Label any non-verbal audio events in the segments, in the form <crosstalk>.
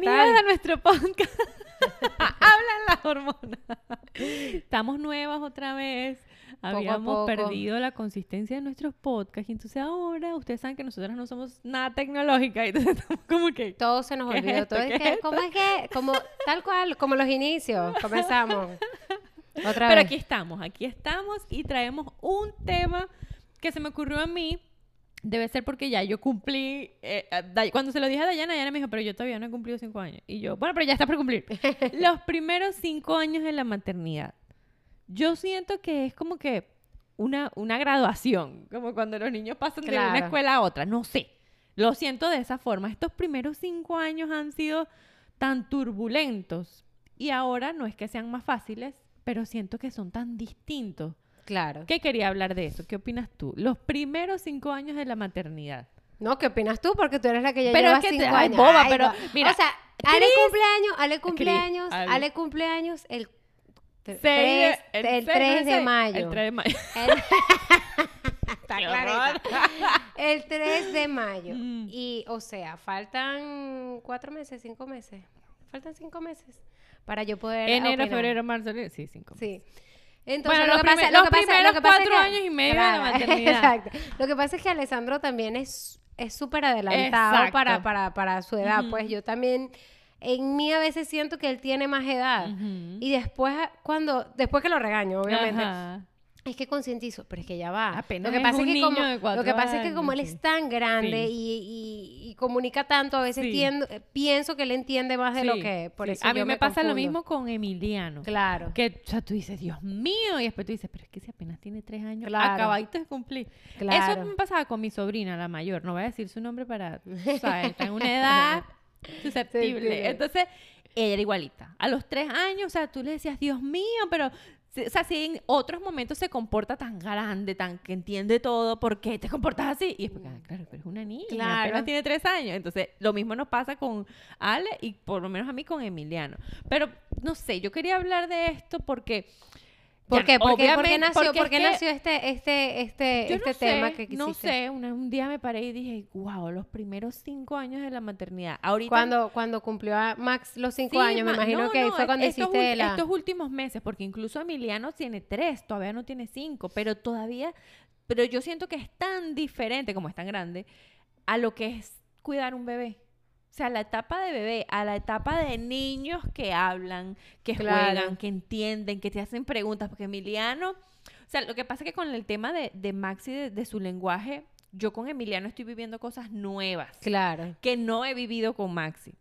Bienvenidos a nuestro podcast. <laughs> Hablan las hormonas. Estamos nuevas otra vez. Habíamos perdido la consistencia de nuestros podcasts. Y entonces ahora ustedes saben que nosotras no somos nada tecnológicas. Y entonces <laughs> estamos como que. Todo se nos ¿Qué es olvidó. esto? Todo ¿Qué es es que, ¿cómo es que? Como, tal cual, como los inicios. Comenzamos. <laughs> Otra Pero vez. aquí estamos, aquí estamos y traemos un tema que se me ocurrió a mí. Debe ser porque ya yo cumplí. eh, Day- cuando se lo dije a Dayana, Dayana me dijo, pero yo todavía no he cumplido cinco años. Y yo, bueno, pero ya está por cumplir. <laughs> Los primeros cinco años de la maternidad. Yo siento que es como que una, una graduación, como cuando los niños pasan de una escuela a otra. No sé. Lo siento de esa forma. Estos primeros cinco años han sido tan turbulentos y ahora no es que sean más fáciles, pero siento que son tan distintos. Claro. ¿Qué quería hablar de eso? ¿Qué opinas tú? Los primeros cinco años de la maternidad. No, ¿qué opinas tú? Porque tú eres la que ya Pero lleva es que te- cinco ay, años. boba, pero no. mira, O sea, Ale cumpleaños, Ale cumpleaños, Ale. Ale cumpleaños el, tre- Seis tres- el seis 3 de mayo. <laughs> El 3 de mayo. Está clarita. El 3 de mayo. Mm. Y, o sea, faltan cuatro meses, cinco meses. Faltan cinco meses para yo poder. Enero, opinar. febrero, marzo. Sí, cinco. Sí. Entonces, Bueno, lo, que pasa, lo que pasa- primeros lo que pasa es cuatro que- años y medio de la <laughs> maternidad. Exacto. Lo que pasa es que Alessandro también es es súper adelantado para, para, para su edad. Ujú. Pues yo también, en mí a veces siento que él tiene más edad. Ujú. Y después, cuando, después que lo regaño, obviamente, Ajá. Es que concientizo, pero es que ya va. Apenas lo que es pasa un es que como, niño de cuatro lo que pasa es que como él es tan grande Sí. y, y- y comunica tanto, a veces Sí. tiendo- eh, pienso que él entiende más de lo que por eso A mí me, pasa lo mismo con Emiliano. Claro. Que o sea, tú dices, Dios mío, y después tú dices, pero es que si apenas tiene tres años, Claro. acabadito de cumplir. Claro. Eso me pasaba con mi sobrina, la mayor, no voy a decir su nombre para, tú sabes, está en una edad <laughs> susceptible. Entonces, ella era igualita. A los tres años, o sea, tú le decías, Dios mío, pero, o sea, si en otros momentos se comporta tan grande, tan que entiende todo, ¿por qué te comportas así? Y es porque, ah, claro, pero es una niña, Claro. apenas tiene tres años. Entonces, lo mismo nos pasa con Ale y por lo menos a mí con Emiliano. Pero, no sé, yo quería hablar de esto porque... ¿Por qué? ¿Por qué, por qué obviamente, nació, porque por es qué que- nació este, este, este, yo este no tema sé, que quisiste? No sé, un día me paré y dije, wow, los primeros cinco años de la maternidad. Ahorita. Cuando, cuando cumplió a Max los cinco Sí, años, me ma- imagino no, que no, fue cuando estos hiciste la... Estos últimos meses, porque incluso Emiliano tiene tres, todavía no tiene cinco, pero todavía. Pero yo siento que es tan diferente, como es tan grande, a lo que es cuidar un bebé. O sea, la etapa de bebé, a la etapa de niños que hablan, que Claro. juegan, que entienden, que te hacen preguntas, porque Emiliano, o sea, lo que pasa es que con el tema de, de Maxi, de, de su lenguaje, yo con Emiliano estoy viviendo cosas nuevas Claro. que no he vivido con Maxi.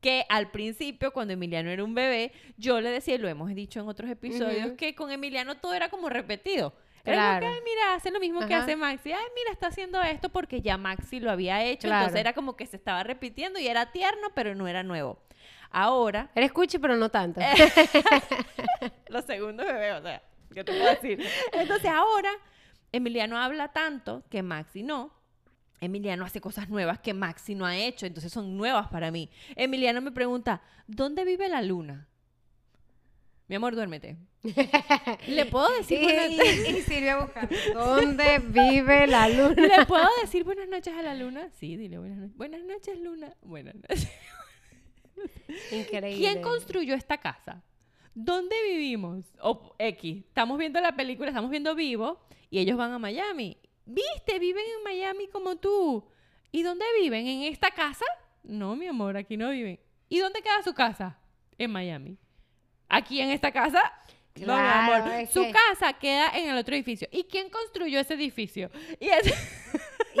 Que al principio, cuando Emiliano era un bebé, yo le decía, y lo hemos dicho en otros episodios, que con Emiliano todo era como repetido. Claro. como que, ay, mira, hace lo mismo que hace Maxi. Ay, mira, está haciendo esto porque ya Maxi lo había hecho. Claro. Entonces era como que se estaba repitiendo y era tierno, pero no era nuevo. Ahora, Eres cuchi, pero no tanto. <laughs> <laughs> Los segundos bebés, o sea, ¿qué te puedo decir? Entonces ahora, Emiliano habla tanto que Maxi no. Emiliano hace cosas nuevas que Maxi no ha hecho, entonces son nuevas para mí. Emiliano me pregunta, ¿dónde vive la luna? Mi amor, duérmete. <laughs> ¿Le puedo decir buenas y- y Silvia buscando. ¿Dónde vive la luna? ¿Le puedo decir buenas noches a la luna? Sí, dile buenas noches. Buenas noches, luna. Buenas noches. Increíble. ¿Quién construyó esta casa? ¿Dónde vivimos? O X, estamos viendo la película, estamos viendo Vivo y ellos van a Miami. ¿Viste? Viven en Miami como tú. ¿Y dónde viven? ¿En esta casa? No, mi amor, aquí no viven. ¿Y dónde queda su casa? En Miami. ¿Aquí en esta casa? no, mi Claro, amor. es Su que- casa queda en el otro edificio. ¿Y quién construyó ese edificio? Y ese-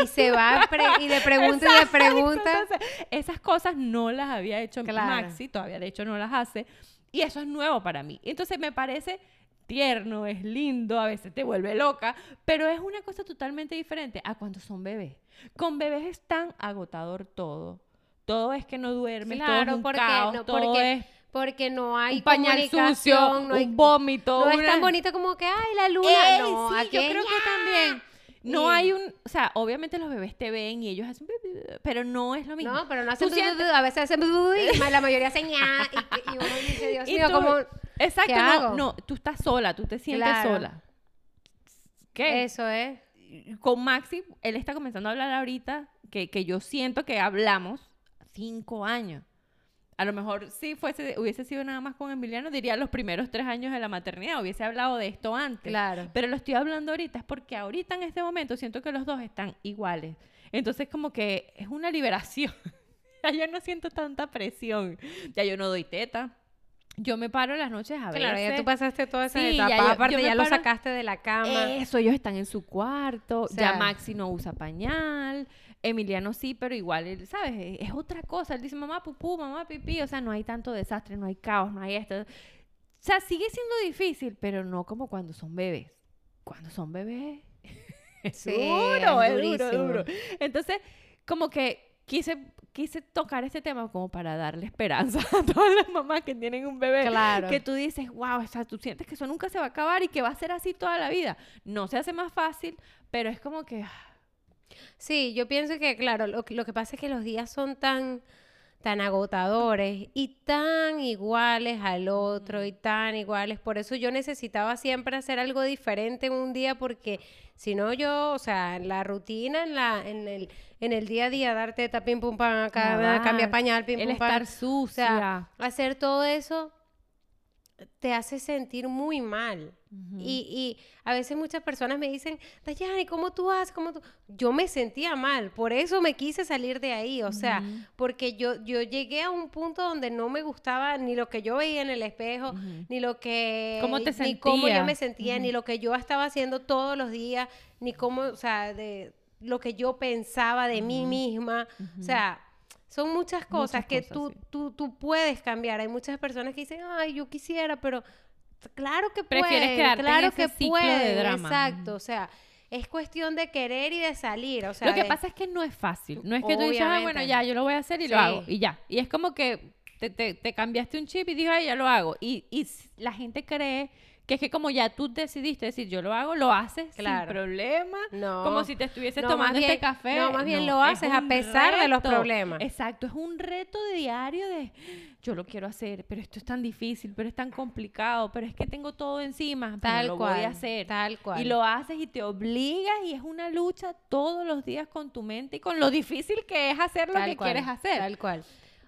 Y se va y le pregunta y le pregunta. entonces, esas cosas no las había hecho Claro. Maxi, todavía de hecho no las hace. Y eso es nuevo para mí. Entonces me parece tierno, es lindo, a veces te vuelve loca, pero es una cosa totalmente diferente a cuando son bebés. Con bebés es tan agotador todo. Todo es que no duermes, todo Claro, es un porque caos, no- todo porque es Porque no hay un pañal sucio, comunicación, no, hay- un vómito, no es tan bonito como que, ay, la luna. Ey, no, sí, aquí yo creo que también. No hay un, o sea, obviamente los bebés te ven y ellos hacen, pero no es lo mismo. No, pero no hacen a veces hacen y la mayoría hacen y, y uno <laughs> dice, Dios mío, como Exacto, ¿qué no, hago? no, tú estás sola, tú te sientes Claro. sola. ¿Qué? eso es. Con Maxi, él está comenzando a hablar ahorita, que, que yo siento que hablamos cinco años. A lo mejor si fuese, hubiese sido nada más con Emiliano, diría los primeros tres años de la maternidad, hubiese hablado de esto antes. Claro. Pero lo estoy hablando ahorita es porque ahorita en este momento siento que los dos están iguales. Entonces como que es una liberación. <laughs> ya yo no siento tanta presión. Ya yo no doy teta. Yo me paro en las noches a ver. Claro, ya tú pasaste toda esa Sí, ya etapa. yo- Aparte, yo ya lo sacaste de la cama. Eso, ellos están en su cuarto. O sea- ya Maxi no usa pañal. Emiliano sí, pero igual, él, ¿sabes? Es- Es otra cosa. Él dice, mamá, pupú, mamá, pipí. O sea, no hay tanto desastre, no hay caos, no hay esto. O sea, sigue siendo difícil, pero no como cuando son bebés. Cuando son bebés. <laughs> Es Sí, duro, es es duro. Entonces, como que quise, quise tocar este tema como para darle esperanza <laughs> a todas las mamás que tienen un bebé. Claro. Que tú dices, wow, o sea, tú sientes que eso nunca se va a acabar y que va a ser así toda la vida. No se hace más fácil, pero es como que... ah, Sí, yo pienso que, claro, lo, lo que pasa es que los días son tan, tan agotadores y tan iguales al otro y tan iguales. Por eso yo necesitaba siempre hacer algo diferente en un día porque si no yo, o sea, en la rutina, en, la, en, el, en el día a día, dar teta, pim, pum, pam, acá, cambia pañal, pim, el pum, pam. estar O sucia. sea, hacer todo eso te hace sentir muy mal. Y, y a veces muchas personas me dicen, Dayani, ¿cómo tú haces? ¿Cómo tú? Yo me sentía mal, por eso me quise salir de ahí, o sea, porque yo, yo llegué a un punto donde no me gustaba ni lo que yo veía en el espejo, ni lo que... ¿Cómo te Ni cómo yo me sentía, ni lo que yo estaba haciendo todos los días, ni cómo, o sea, de lo que yo pensaba de mí misma, o sea... Son muchas cosas Muchas que cosas, tú, sí. tú, tú puedes cambiar. Hay muchas personas que dicen, ay, yo quisiera, pero claro que puedes. Prefieres quedarte en claro ese que ciclo de drama. Exacto. O sea, es cuestión de querer y de salir. O sea, lo que de- pasa es que no es fácil. No es que tú dices, ah, bueno, Obviamente. ya, yo lo voy a hacer y Sí. lo hago. Y ya. Y es como que te, te- te cambiaste un chip y dices, ay, ya lo hago. Y, y la gente cree que es que como ya tú decidiste decir, yo lo hago, lo haces Claro. sin problema. No. Como si te estuvieses No, tomando este café. no, más bien lo es haces a pesar de los problemas. Exacto, es un reto diario de yo lo quiero hacer, pero esto es tan difícil, pero es tan complicado, pero es que tengo todo encima, Tal lo cual. voy a hacer. Tal cual. Y lo haces y te obligas y es una lucha todos los días con tu mente y con lo difícil que es hacer lo Tal que cual, quieres hacer. Tal cual.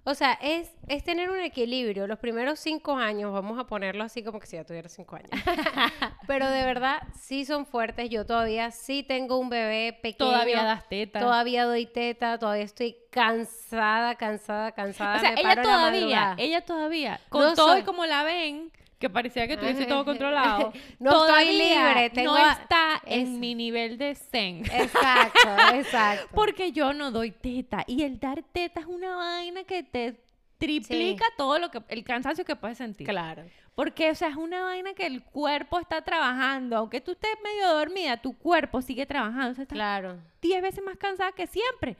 O sea, es, es tener un equilibrio. Los primeros cinco años, vamos a ponerlo así como que si ya tuviera cinco años. <laughs> Pero de verdad, sí son fuertes. Yo todavía sí tengo un bebé pequeño. Todavía das teta. Todavía doy teta, todavía estoy cansada, cansada, cansada. o sea, me ella paro todavía, ella todavía, con No todo soy- y como la ven, que parecía que tuviese todo controlado. <laughs> No estoy libre, tengo no está en es- mi nivel de zen. Exacto, <laughs> exacto. Porque yo no doy teta. Y el dar teta es una vaina que te triplica todo lo que, el cansancio que puedes sentir. Claro. Porque, o sea, es una vaina que el cuerpo está trabajando. Aunque tú estés medio dormida, tu cuerpo sigue trabajando. O sea, estás Claro. 10 veces más cansada que siempre.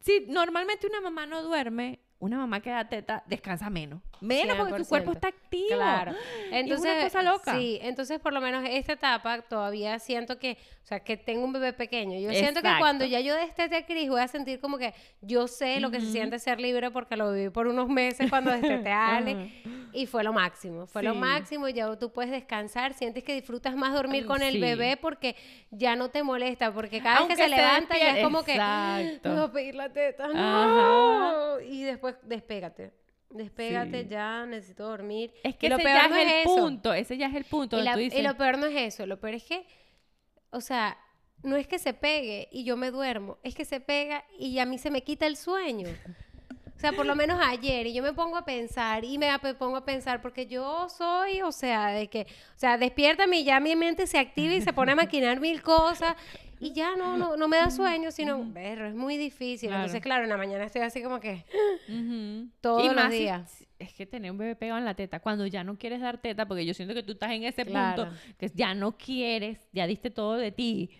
Si normalmente una mamá no duerme, una mamá que da teta descansa menos. Menos porque tu 100%. cuerpo está activo. Claro. Y es Entonces, una cosa loca. Sí, entonces por lo menos esta etapa todavía siento que, o sea, que tengo un bebé pequeño. Yo siento que cuando ya yo destete a Cris voy a sentir como que yo sé lo que se siente ser libre porque lo viví por unos meses cuando destete <laughs> a Ale y fue lo máximo. Fue lo Sí. máximo, ya tú puedes descansar, sientes que disfrutas más dormir con el bebé porque ya no te molesta, porque cada Aunque vez que se, se levanta ya es como que Exacto. voy a pedir la teta, Ajá. no. Y después despégate. Despégate Sí. ya, necesito dormir. Es que Y lo ese peor ya no es el eso. punto. Ese ya es el punto. Y, donde la- tú y dices, lo peor no es eso, lo peor es que, o sea, no es que se pegue y yo me duermo, es que se pega y a mí se me quita el sueño. O sea, por lo menos ayer, y yo me pongo a pensar, y me pongo a pensar, porque yo soy, o sea, de que, o sea, despiértame y ya mi mente se activa y se pone a maquinar mil cosas, y ya no, no, no me da sueño, sino, berro, es muy difícil. Claro. Entonces, claro, en la mañana estoy así como que. Todos Y los si- días. si- es que tener un bebé pegado en la teta, cuando ya no quieres dar teta, porque yo siento que tú estás en ese Claro. punto, que ya no quieres, ya diste todo de ti,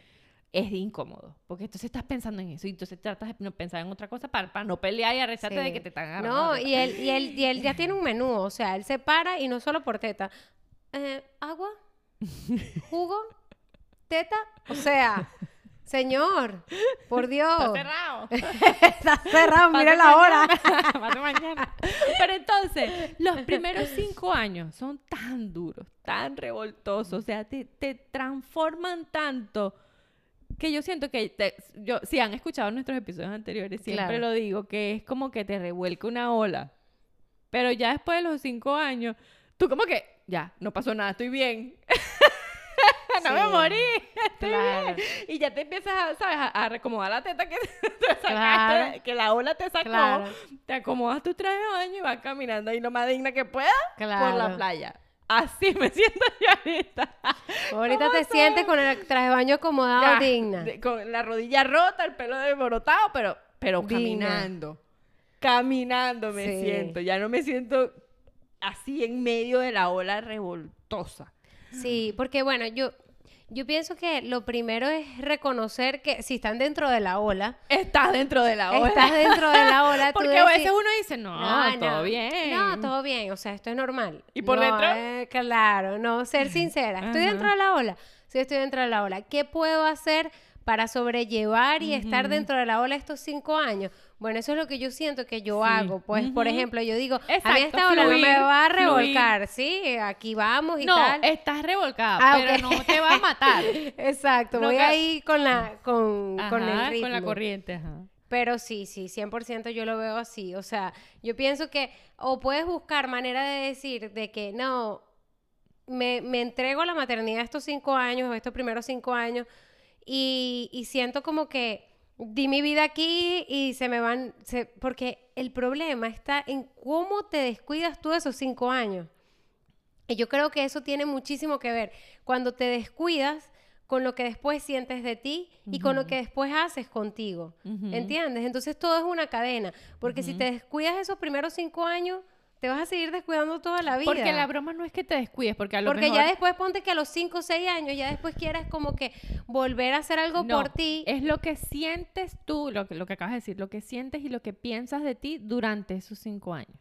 es incómodo. Porque entonces estás pensando en eso y entonces tratas de pensar en otra cosa para, para no pelear y arrecharte de Sí. que te están agarrando. No, y él, y, él, y él ya tiene un menú, o sea, él se para y no solo por teta. Eh, ¿Agua? ¿Jugo? ¿Teta? O sea, señor, por Dios. <laughs> Está cerrado. Está cerrado, mira la hora. <laughs> mañana, pase mañana. Pero entonces, los primeros cinco años son tan duros, tan revoltosos, o sea, te, te transforman tanto que yo siento que, te- yo, si han escuchado nuestros episodios anteriores, siempre Claro. lo digo, que es como que te revuelca una ola. Pero ya después de los cinco años, tú como que, ya, no pasó nada, estoy bien. <laughs> no me morí, <laughs> estoy Claro. bien. Y ya te empiezas, a, ¿sabes? A, a recomodar la teta que <laughs> te sacaste, Claro. que la ola te sacó. Claro. Te acomodas tus trajes de baño y vas caminando ahí lo más digna que puedas por la playa. Así me <laughs> siento yo ahorita. Ahorita ¿Cómo te sientes con el traje de baño acomodado Ya, digna. de- con la rodilla rota, el pelo desborotado, pero, pero Digna. caminando. Caminando me Sí. siento. Ya no me siento así en medio de la ola revoltosa. Sí, porque bueno, yo, yo pienso que lo primero es reconocer que si están dentro de la ola, Estás dentro de la ola. estás dentro de la ola, <laughs> tú Porque a veces uno dice, no, todo bien. No, todo bien, o sea, esto es normal. ¿Y por No, dentro? eh, claro, no, ser <laughs> sincera. Estoy dentro de la ola. Sí, estoy dentro de la ola. ¿Qué puedo hacer para sobrellevar y estar dentro de la ola estos cinco años? Bueno, eso es lo que yo siento que yo Sí. hago. Pues, por ejemplo, yo digo, a mí esta ola no me va a fluir. revolcar, ¿sí? Aquí vamos y No, tal. estás revolcada, Ah, pero no te va a matar. <laughs> Exacto, No voy que- ahí con la con, con el ritmo. con la corriente. Ajá. Pero sí, sí, 100% yo lo veo así. O sea, yo pienso que o puedes buscar manera de decir de que no, me, me entrego a la maternidad estos cinco años o estos primeros cinco años y, y siento como que di mi vida aquí y se me van, se- porque el problema está en cómo te descuidas tú esos cinco años. Y yo creo que eso tiene muchísimo que ver. Cuando te descuidas con lo que después sientes de ti y con lo que después haces contigo. ¿Entiendes? Entonces todo es una cadena. Porque si te descuidas esos primeros cinco años, te vas a seguir descuidando toda la vida. Porque la broma no es que te descuides, porque a lo Porque mejor... ya después ponte que a los 5 o 6 años ya después quieras como que volver a hacer algo No, por ti. Es lo que sientes tú, lo que, lo que acabas de decir, lo que sientes y lo que piensas de ti durante esos cinco años.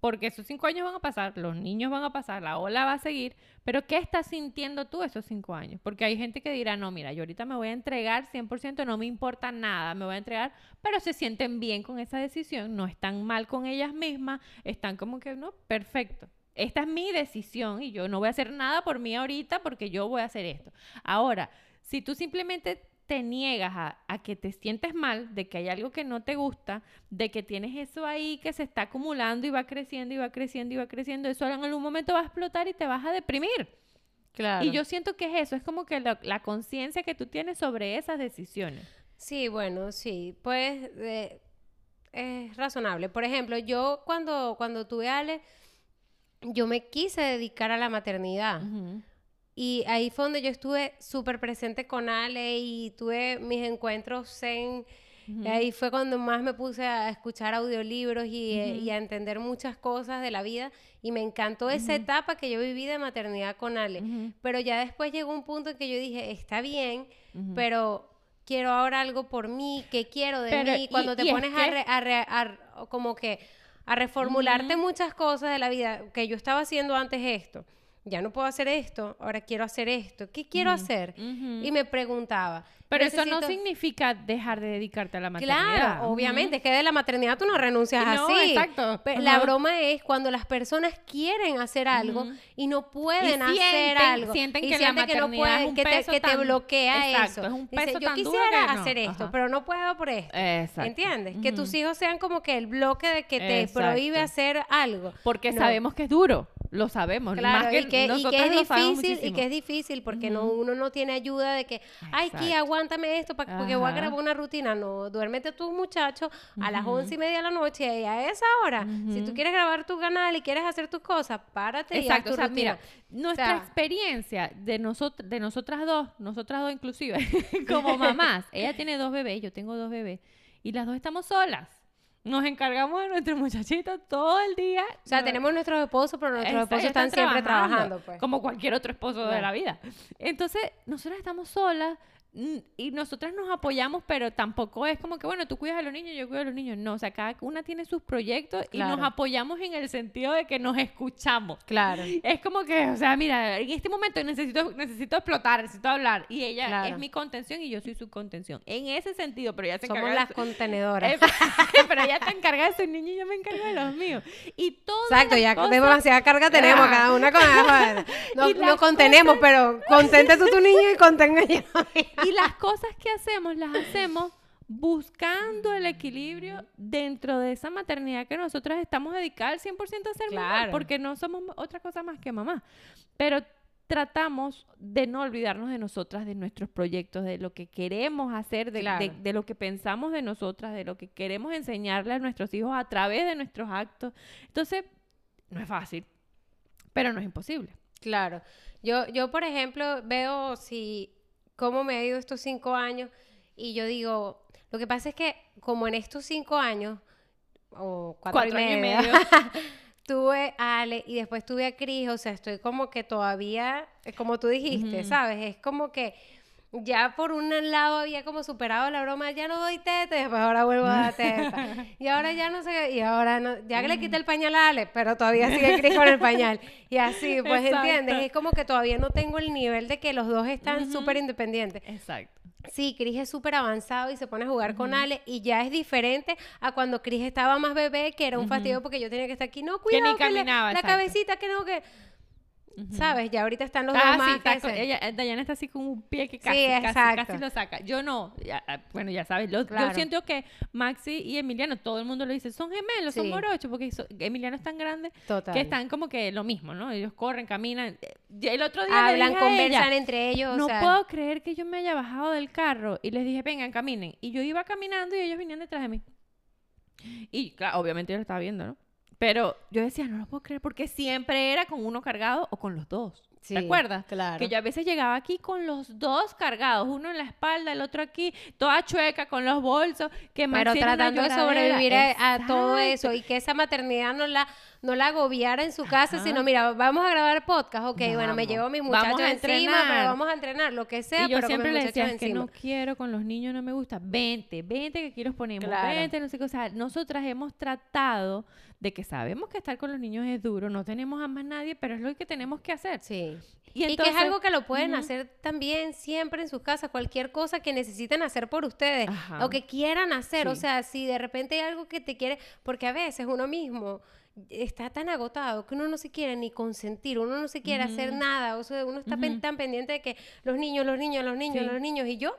Porque esos cinco años van a pasar, los niños van a pasar, la ola va a seguir, pero ¿qué estás sintiendo tú esos cinco años? Porque hay gente que dirá, no, mira, yo ahorita me voy a entregar 100%, no me importa nada, me voy a entregar, pero se sienten bien con esa decisión, no están mal con ellas mismas, están como que, no, perfecto. Esta es mi decisión y yo no voy a hacer nada por mí ahorita porque yo voy a hacer esto. Ahora, si tú simplemente te niegas a, a que te sientes mal, de que hay algo que no te gusta, de que tienes eso ahí que se está acumulando y va creciendo y va creciendo y va creciendo, eso en algún momento va a explotar y te vas a deprimir. Claro. Y yo siento que es eso, es como que la, la conciencia que tú tienes sobre esas decisiones. Sí, bueno, sí, pues eh, es razonable. Por ejemplo, yo cuando, cuando tuve a Ale, yo me quise dedicar a la maternidad. Y ahí fue donde yo estuve súper presente con Ale y tuve mis encuentros zen. Ujú. Ahí fue cuando más me puse a escuchar audiolibros y, eh, Ujú. y a entender muchas cosas de la vida. Y me encantó esa Ujú. etapa que yo viví de maternidad con Ale. Pero ya después llegó un punto en que yo dije, está bien, pero quiero ahora algo por mí, ¿qué quiero de Pero, mí? y- Cuando te y es pones a, re- a re- a como que a reformularte muchas cosas de la vida, que yo estaba haciendo antes esto, ya no puedo hacer esto, ahora quiero hacer esto, ¿qué quiero Ujú. hacer? Y me preguntaba. Pero eso no necesito- significa dejar de dedicarte a la maternidad. Claro, obviamente, es que de la maternidad tú no renuncias No, así. exacto. Pe- La Ajá. broma es cuando las personas quieren hacer algo Ujú. y no pueden Y hacer sienten- algo. sienten y que la sienten que no maternidad es pueden, un que te, peso que te bloquea Exacto, eso. es un Dice, peso yo tan duro quisiera que no". hacer esto, pero no puedo por esto. Exacto. ¿Entiendes? Que tus hijos sean como que el bloque de que te Exacto. prohíbe hacer algo. Porque No. sabemos que es duro, lo sabemos. Claro, más que y, que, y que es difícil, y que es difícil porque no, uno no tiene ayuda de que, ay, Ki, Exacto. Aguántame esto pa- porque voy a grabar una rutina. No, duérmete tus muchachos a las once y media de la noche y a esa hora, si tú quieres grabar tu canal y quieres hacer tus cosas, párate y haz Exacto, tu o sea, rutina. mira, nuestra sea- experiencia de, nosot- de nosotras dos, nosotras dos inclusive, <laughs> como mamás, ella tiene dos bebés, yo tengo dos bebés, y las dos estamos solas. Nos encargamos de nuestros muchachitos todo el día. O sea, tenemos nuestros esposos, pero nuestros Exacto, esposos están siempre trabajando, pues. Como cualquier otro esposo de la vida. Entonces, nosotras estamos solas y nosotras nos apoyamos, pero tampoco es como que, bueno, tú cuidas a los niños, yo cuido a los niños. No, o sea, cada una tiene sus proyectos y nos apoyamos en el sentido de que nos escuchamos. Claro. Es como que, o sea, mira, en este momento necesito, necesito explotar, necesito hablar. Y ella Claro. es mi contención y yo soy su contención. En ese sentido, pero ella se Somos encarga de las contenedoras. Eh, <laughs> pero ella te encarga de sus niños y yo me encargo de los míos. Y todo. Exacto, ya demasiada carga tenemos, Ah. cada una con <laughs> la No, no contenemos, pero contente tú tu niño y contenga yo. <laughs> Y las cosas que hacemos, las hacemos buscando el equilibrio dentro de esa maternidad que nosotras estamos dedicadas al 100% a ser mamá, Claro. porque no somos otra cosa más que mamá. Pero tratamos de no olvidarnos de nosotras, de nuestros proyectos, de lo que queremos hacer, de, de lo que pensamos de nosotras, de lo que queremos enseñarle a nuestros hijos a través de nuestros actos. Entonces, no es fácil, pero no es imposible. Claro. Yo, yo, por ejemplo, veo si cómo me ha ido estos cinco años y yo digo, lo que pasa es que como en estos cinco años, o cuatro, Cuatro y años y medio, <laughs> tuve a Ale y después tuve a Cris, o sea, estoy como que todavía, como tú dijiste. ¿sabes? Es como que ya por un lado había como superado la broma, ya no doy teta, y después ahora vuelvo a dar teta. <laughs> y ahora ya no sé, y ahora no, ya que le quité el pañal a Ale, pero todavía sigue Cris con el pañal. Y así, pues, Exacto. ¿entiendes? Es como que todavía no tengo el nivel de que los dos están Ujú. súper independientes. Exacto. Sí, Cris es súper avanzado y se pone a jugar con Ale y ya es diferente a cuando Cris estaba más bebé, que era un fastidio porque yo tenía que estar aquí, no, Que ni cuidado, que le- caminaba, la exacto. cabecita, que no, que... ¿Sabes? Ya ahorita están los Ah, demás sí, está co- se- ella, Dayana está así con un pie que casi, Sí, casi, casi lo saca. Yo no. ya, ah, bueno, ya sabes. lo- Claro. Yo siento que Maxi y Emiliano, todo el mundo lo dice, son gemelos, son Sí. morochos, porque so- Emiliano es tan grande Total. que están como que lo mismo, ¿no? Ellos corren, caminan. Eh, El otro día Hablan, dije a ella, conversan entre ellos, no o sea... puedo creer que yo me haya bajado del carro y les dije, vengan, caminen. Y yo iba caminando y ellos venían detrás de mí. Y claro, obviamente yo lo estaba viendo, ¿no? Pero yo decía, no lo puedo creer porque siempre era con uno cargado o con los dos. Sí, ¿Te acuerdas? claro. Que yo a veces llegaba aquí con los dos cargados, uno en la espalda, el otro aquí, toda chueca con los bolsos, que Pero tratando de sobrevivir a, a todo eso y que esa maternidad no la, no la agobiara en su casa, Ajá. sino, mira, vamos a grabar podcast, ok, bueno, me Vamos. llevo a mis Vamos muchachos a encima, pero vamos a entrenar, lo que sea, y yo pero siempre le decía, es que no quiero con los niños, no me gusta. Vente, vente, que aquí los ponemos. Claro. Vente, no sé qué. O sea, nosotras hemos tratado de que sabemos que estar con los niños es duro, no tenemos a más nadie, pero es lo que tenemos que hacer. Sí. Y, Y, que entonces- es algo que lo pueden hacer también siempre en sus casas, cualquier cosa que necesiten hacer por ustedes Ajá. o que quieran hacer. O sea, si de repente hay algo que te quiere, porque a veces uno mismo está tan agotado que uno no se quiere ni consentir, uno no se quiere hacer nada, o sea, uno está pen- tan pendiente de que los niños, los niños, los niños, Sí. los niños, y yo.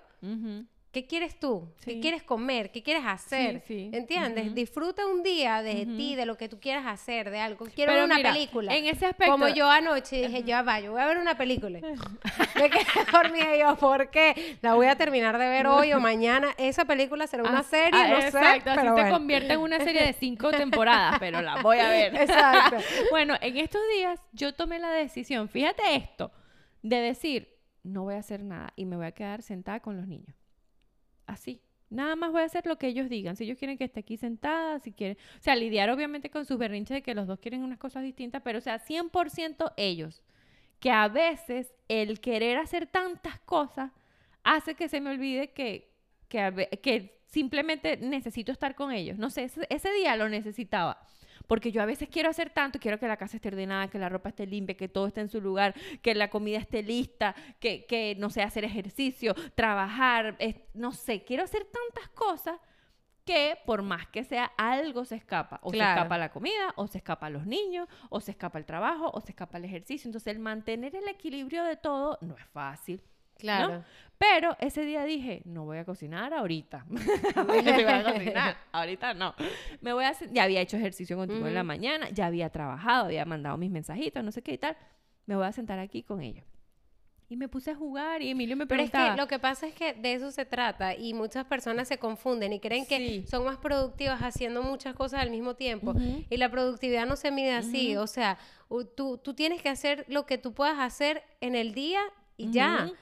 ¿Qué quieres tú? ¿Qué quieres comer? ¿Qué quieres hacer? sí. ¿Entiendes? Disfruta un día de ti, de lo que tú quieras hacer, de algo. Quiero Pero ver una mira, película. En ese aspecto. Como yo anoche dije, ya va, yo voy a ver una película. <laughs> Me quedé dormida yo, ¿por qué? La voy a terminar de ver hoy o <laughs> mañana. Esa película será una serie, ah, no sé, exacto, así se bueno. convierte en una serie de cinco <laughs> temporadas, pero la voy a ver. Exacto. bueno, en estos días yo tomé la decisión, fíjate esto, de decir, no voy a hacer nada y me voy a quedar sentada con los niños. Así. Nada más voy a hacer lo que ellos digan. Si ellos quieren que esté aquí sentada, si quieren... O sea, lidiar obviamente con sus berrinches de que los dos quieren unas cosas distintas, pero o sea, 100% ellos. Que a veces el querer hacer tantas cosas hace que se me olvide que, que, que simplemente necesito estar con ellos. No sé, ese, ese día lo necesitaba. Porque yo a veces quiero hacer tanto, quiero que la casa esté ordenada, que la ropa esté limpia, que todo esté en su lugar, que la comida esté lista, que, que no sé, hacer ejercicio, trabajar, es- no sé, quiero hacer tantas cosas que por más que sea algo se escapa. O Claro. se escapa la comida, o se escapa los niños, o se escapa el trabajo, o se escapa el ejercicio. Entonces el mantener el equilibrio de todo no es fácil. Claro. Pero ese día dije, no voy a cocinar ahorita. <laughs> Voy a <laughs> cocinar, ahorita no. Me voy a hacer- ya había hecho ejercicio contigo en la mañana, ya había trabajado, había mandado mis mensajitos, no sé qué y tal. Me voy a sentar aquí con ellos. Y me puse a jugar y Emilio me Pero es preguntaba. que lo que pasa es que de eso se trata y muchas personas se confunden y creen que Sí. son más productivas haciendo muchas cosas al mismo tiempo. Ujú. Y la productividad no se mide así. O sea, tú, tú tienes que hacer lo que tú puedas hacer en el día y ya. Ujú. Ujú.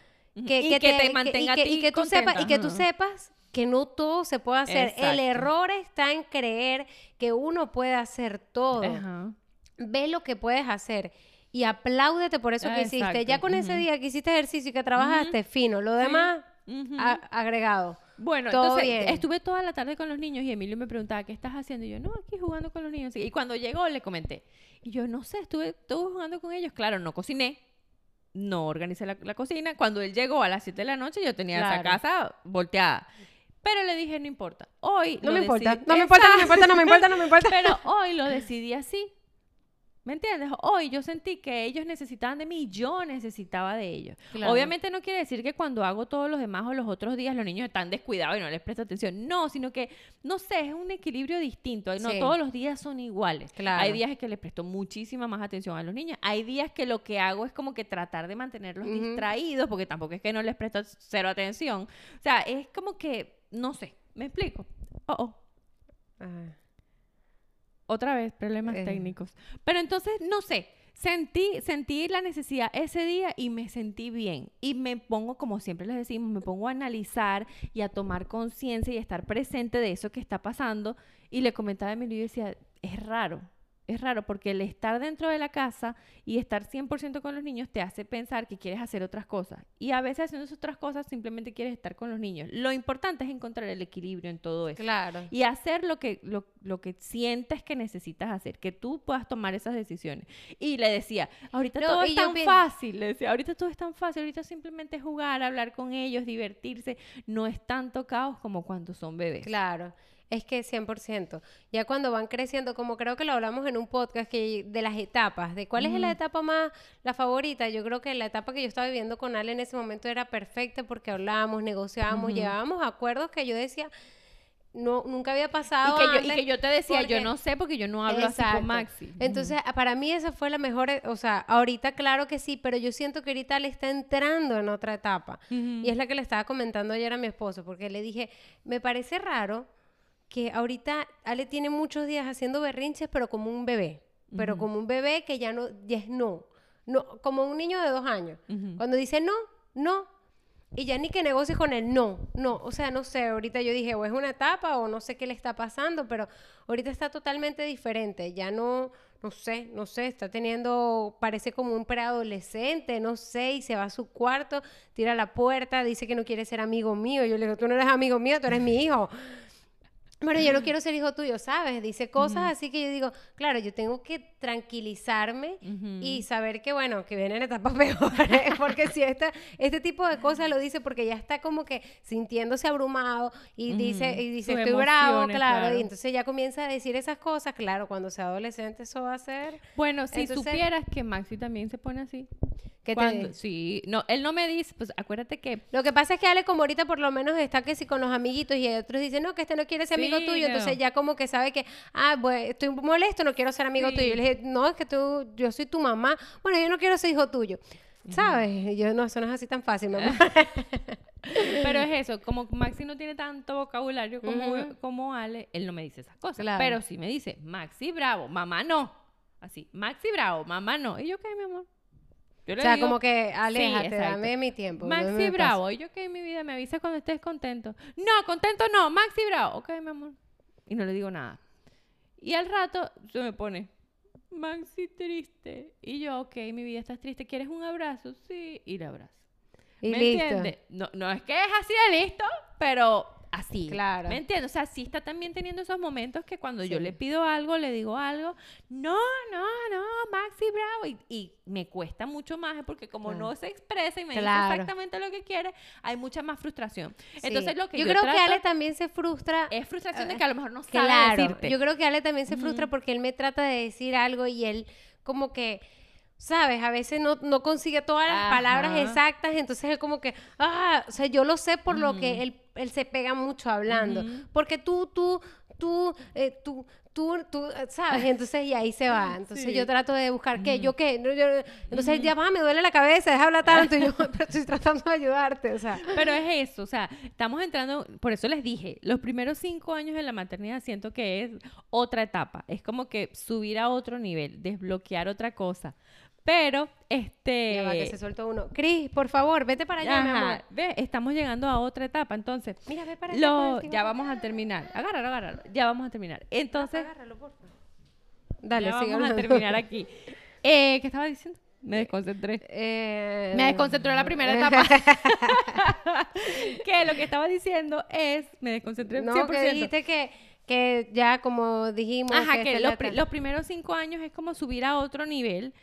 Que, y que que, te, te mantenga y que, a ti y que tú sepas y que tú sepas que no todo se puede hacer. El Exacto. error está en creer que uno puede hacer todo. Ajá. Ve lo que puedes hacer y apláudete por eso que hiciste. Ya con ese ujú. día que hiciste ejercicio y que trabajaste, fino. Lo demás, Ujú. a- agregado. Bueno, Todo entonces bien. estuve toda la tarde con los niños y Emilio me preguntaba, ¿qué estás haciendo? Y yo, no, aquí jugando con los niños. Y cuando llegó le comenté. Y yo, no sé, estuve, estuve jugando con ellos. Claro, no cociné, no organicé la, la cocina. Cuando él llegó a las 7 de la noche yo tenía esa Claro. casa volteada. Pero le dije, no importa. Hoy No lo me importa, no me importa, no me importa, no me <laughs> importa, no me importa. Pero hoy lo decidí así. ¿Me entiendes? Hoy yo sentí que ellos necesitaban de mí y yo necesitaba de ellos. Claro. Obviamente no quiere decir que cuando hago todos los demás o los otros días los niños están descuidados y no les presto atención. No, sino que, no sé, es un equilibrio distinto. No Sí. todos los días son iguales. Claro. Hay días que les presto muchísima más atención a los niños. Hay días que lo que hago es como que tratar de mantenerlos distraídos, porque tampoco es que no les presto cero atención. O sea, es como que, no sé, ¿me explico? Oh, oh. Ah. Otra vez, problemas Eh. técnicos. Pero entonces, no sé, sentí, sentí la necesidad ese día y me sentí bien. Y me pongo, como siempre les decimos, me pongo a analizar y a tomar conciencia y a estar presente de eso que está pasando. Y le comentaba a mi y decía, es raro. Es raro porque el estar dentro de la casa y estar 100% con los niños te hace pensar que quieres hacer otras cosas. Y a veces haciendo esas otras cosas simplemente quieres estar con los niños. Lo importante es encontrar el equilibrio en todo eso Claro. y hacer lo que, lo, lo que sientes que necesitas hacer, que tú puedas tomar esas decisiones. Y le decía, ahorita No, todo es tan fácil, le decía, ahorita todo es tan fácil, ahorita simplemente jugar, hablar con ellos, divertirse, no es tanto caos como cuando son bebés. Claro, es que 100%. Ya cuando van creciendo, como creo que lo hablamos en un podcast, que de las etapas, de cuál es la etapa más, la favorita, yo creo que la etapa que yo estaba viviendo con Ale en ese momento era perfecta porque hablábamos, negociábamos, llevábamos acuerdos que yo decía, no, nunca había pasado Y que, yo, y antes, que yo te decía, yo no sé porque yo no hablo así con Maxi. Entonces, para mí esa fue la mejor, o sea, ahorita claro que sí, pero yo siento que ahorita le está entrando en otra etapa. Y es la que le estaba comentando ayer a mi esposo, porque le dije, me parece raro que ahorita Ale tiene muchos días haciendo berrinches, pero como un bebé. Pero como un bebé que ya no, ya es no. no. Como un niño de dos años. Cuando dice no, no. Y ya ni que negocie con el no, no. O sea, no sé, ahorita yo dije, o es una etapa o no sé qué le está pasando, pero ahorita está totalmente diferente. Ya no, no sé, no sé, está teniendo, parece como un preadolescente, no sé, y se va a su cuarto, tira la puerta, dice que no quiere ser amigo mío. Yo le digo, tú no eres amigo mío, tú eres mi hijo. <laughs> Bueno, yo no <clears throat> quiero ser hijo tuyo, ¿sabes? Dice cosas así que yo digo, claro, yo tengo que tranquilizarme Ujú. y saber que, bueno, que vienen etapas <laughs> peores, porque si esta, este tipo de cosas lo dice porque ya está como que sintiéndose abrumado y dice, y dice, Sus estoy bravo, claro, claro. y entonces ya comienza a decir esas cosas, claro, cuando sea adolescente eso va a ser, Bueno, si Entonces- supieras que Maxi también se pone así. que te- sí, no, él no me dice, pues acuérdate que Lo que pasa es que Ale como ahorita por lo menos está que si con los amiguitos y otros dicen, no, que este no quiere ser amigo tuyo, entonces ya como que sabe que, ah, bueno, estoy molesto, no quiero ser amigo Sí. tuyo. Y le dije, no, es que tú, yo soy tu mamá. Bueno, yo no quiero ser hijo tuyo. ¿Sabes? Yo, no, eso no es así tan fácil, mi amor. <laughs> Pero es eso, como Maxi no tiene tanto vocabulario como, como Ale, él no me dice esas cosas. Claro. Pero sí me dice, Maxi bravo, mamá no. Así, Maxi bravo, mamá no. Y yo, ¿qué, mi amor? Yo o sea, digo, como que, aléjate, exacto. dame mi tiempo. Maxi bravo. Y yo, ¿qué, mi vida? Me avisa cuando estés contento. No, contento no, Maxi bravo. Ok, mi amor. Y no le digo nada. Y al rato se me pone, Maxi triste. Y yo, ok, mi vida, estás triste. ¿Quieres un abrazo? Sí. Y le abrazo. Y ¿Me listo. entiendes? No, no es que es así de listo, pero así. Claro. ¿Me entiendes? O sea, sí está también teniendo esos momentos que cuando yo Sí. le pido algo, le digo algo, no, no, no, Maxi Bravo. Y, y me cuesta mucho más porque como Claro. no se expresa y me Claro. dice exactamente lo que quiere, hay mucha más frustración. Sí. Entonces lo que yo, yo creo que Ale también se frustra es frustración de que a lo mejor no sabe Claro, decirte. yo creo que Ale también se frustra porque él me trata de decir algo y él como que, ¿sabes? A veces no, no consigue todas las Ajá. palabras exactas, entonces él como que, ah, o sea, yo lo sé por lo que él, él se pega mucho hablando, porque tú, tú, tú, eh, tú, tú, tú, ¿sabes? <laughs> Entonces y ahí se va. Entonces Sí. yo trato de buscar qué, yo qué, No, yo- entonces ya va, me duele la cabeza, deja hablar tanto y yo, <laughs> pero estoy tratando de ayudarte, o sea. Pero es eso, o sea, estamos entrando, por eso les dije, los primeros cinco años de la maternidad siento que es otra etapa, es como que subir a otro nivel, desbloquear otra cosa. Pero, este... Ya va, que se soltó uno. Cris, por favor, vete para allá, mi amor. ve, estamos llegando a otra etapa, entonces, Mira, ve para allá. lo, con el ya vamos a terminar, agárralo, agárralo, ya vamos a terminar. Entonces, Agárralo, por favor. Dale, ya sigue vamos a terminar aquí. <laughs> Eh, ¿Qué estaba diciendo? Me desconcentré. Eh, Me desconcentró en la primera etapa. <laughs> que lo que estaba diciendo es, me desconcentré No, 100%. que dijiste que, que ya como dijimos... Ajá, que pri- los primeros cinco años es como subir a otro nivel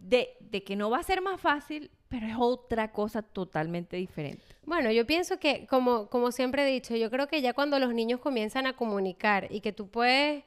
de, que no va a ser más fácil, pero es otra cosa totalmente diferente. Bueno, yo pienso que, como, como siempre he dicho, yo creo que ya cuando los niños comienzan a comunicar y que tú puedes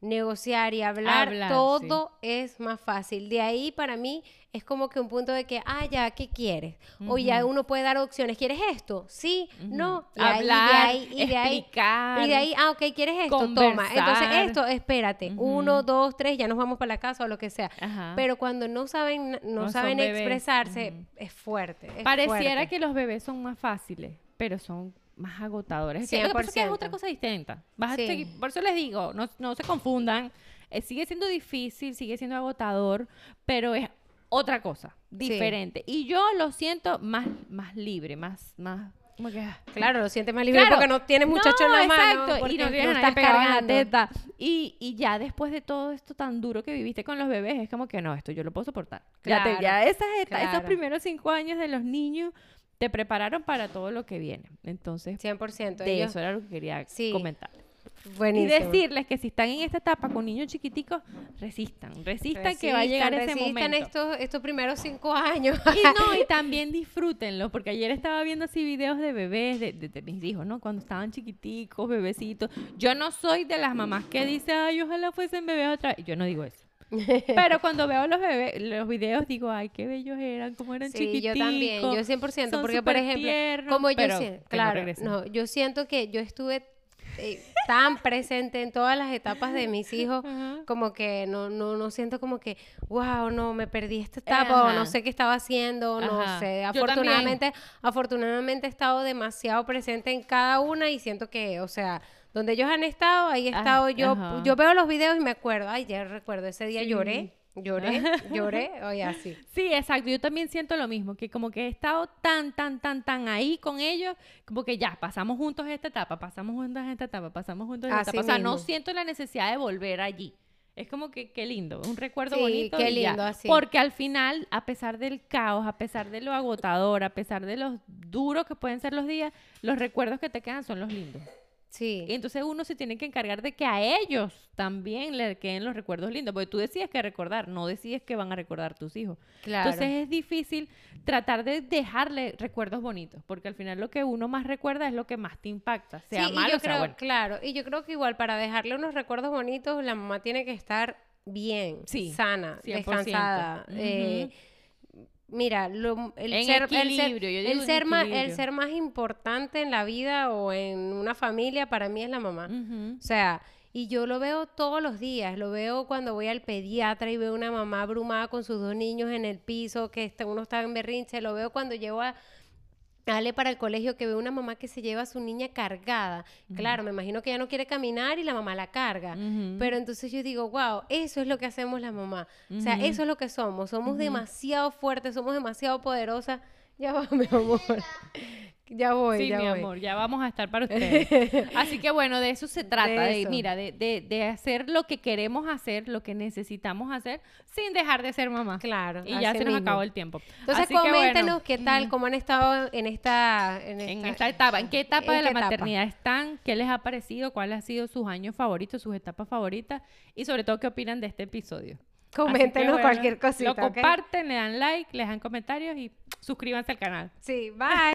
negociar y hablar, Hablar, todo es más fácil. De ahí para mí es como que un punto de que, ah, ya, ¿qué quieres? O ya uno puede dar opciones. ¿Quieres esto? Sí, no. Y Hablar, ahí- y de ahí- explicar. y de ahí, ah, ok, ¿quieres esto? Toma. Entonces, esto, espérate. Uno, dos, tres, ya nos vamos para la casa o lo que sea. Ajá. Pero cuando no saben, no, saben expresarse, es fuerte. es Pareciera fuerte. que los bebés son más fáciles, pero son más agotadores. Es que Lo que pasa es que es 100%. otra cosa distinta. Vas a Sí. seguir- por eso les digo, no, no se confundan. Eh, sigue siendo difícil, sigue siendo agotador, pero es otra cosa, diferente. Y yo lo siento más, más libre, más, más, que... ah, Claro, lo sientes más libre Claro. porque no tienes muchacho en la mano. exacto, porque y no tienes a nadie estás pegado en la cargando. teta. Y, y ya después de todo esto tan duro que viviste con los bebés, es como que no, esto yo lo puedo soportar. Ya, te- Claro, ya esas eta- esos claro. primeros cinco años de los niños te prepararon para todo lo que viene. Entonces, 100%. de ellos- eso era lo que quería Sí. comentar. Buenísimo. Y decirles que si están en esta etapa con niños chiquiticos, resistan, resistan, que va a llegar Resistan, ese resistan momento. estos, estos primeros cinco años. <laughs> Y no, y <laughs> también disfrútenlo, porque ayer estaba viendo así videos de bebés, de, de- de mis hijos, ¿no? Cuando estaban chiquiticos, bebecitos. Yo no soy de las mamás que dice, ay, ojalá fuesen bebés otra vez. Yo no digo eso. Pero <laughs> cuando veo los bebés, los videos, digo, ay, qué bellos eran, cómo eran Sí, chiquiticos. yo también, yo 100%, son porque por ejemplo, tiernos, como yo siento, no claro, no, yo siento que yo estuve eh, tan presente en todas las etapas de mis hijos, <laughs> Ajá. como que no, no, no siento como que, wow, no, me perdí esta etapa, o no sé qué estaba haciendo, no Ajá. sé. Yo también. Afortunadamente, afortunadamente he estado demasiado presente en cada una y siento que, o sea, donde ellos han estado, ahí he Ah, estado yo, ajá. yo veo los videos y me acuerdo, ay, ya recuerdo, ese día Sí. lloré, lloré, <laughs> lloré, oye, así. Sí, exacto. Yo también siento lo mismo, que como que he estado tan, tan, tan, tan ahí con ellos, como que ya, pasamos juntos esta etapa, pasamos juntos esta etapa, pasamos juntos esta Así etapa. O sea, no siento la necesidad de volver allí. Es como que qué lindo, un recuerdo Sí, bonito. qué y ya. lindo, así. Porque al final, a pesar del caos, a pesar de lo agotador, a pesar de los duros que pueden ser los días, los recuerdos que te quedan son los lindos. Sí. Y entonces uno se tiene que encargar de que a ellos también le queden los recuerdos lindos, porque tú decides que recordar, no decides que van a recordar tus hijos. Claro. Entonces es difícil tratar de dejarle recuerdos bonitos, porque al final lo que uno más recuerda es lo que más te impacta, sea Sí, y malo yo o sea creo, bueno. claro, y yo creo que igual para dejarle unos recuerdos bonitos, la mamá tiene que estar bien, Sí, sana, 100%. descansada. eh, mira, lo- el, En ser, el ser- el ser más, el ser más importante en la vida o en una familia para mí es la mamá. O sea, y yo lo veo todos los días, lo veo cuando voy al pediatra y veo una mamá abrumada con sus dos niños en el piso, que está- uno está en berrinche, lo veo cuando llevo a Ale para el colegio, que veo una mamá que se lleva a su niña cargada. Claro, me imagino que ella no quiere caminar y la mamá la carga. Pero entonces yo digo, wow, eso es lo que hacemos la mamá. O sea, eso es lo que somos. Somos demasiado fuertes, somos demasiado poderosas. Ya va, <laughs> mi amor. Ya voy, Sí, ya mi voy. amor, ya vamos a estar para <laughs> ustedes. Así que bueno, de eso se trata, de, mira, de, de, de hacer lo que queremos hacer, lo que necesitamos hacer, sin dejar de ser mamá. Claro. Y ya se nos acabó el tiempo. Entonces Así que bueno, coméntenos qué tal, cómo han estado en esta... En en esta, etapa, ¿en qué etapa ¿en de la etapa? maternidad están? ¿Qué les ha parecido? ¿Cuáles han sido sus años favoritos, sus etapas favoritas? Y sobre todo, ¿qué opinan de este episodio? Coméntenos bueno, cualquier cosita, Lo comparten, le dan like, le dan comentarios y suscríbanse al canal. Sí, bye.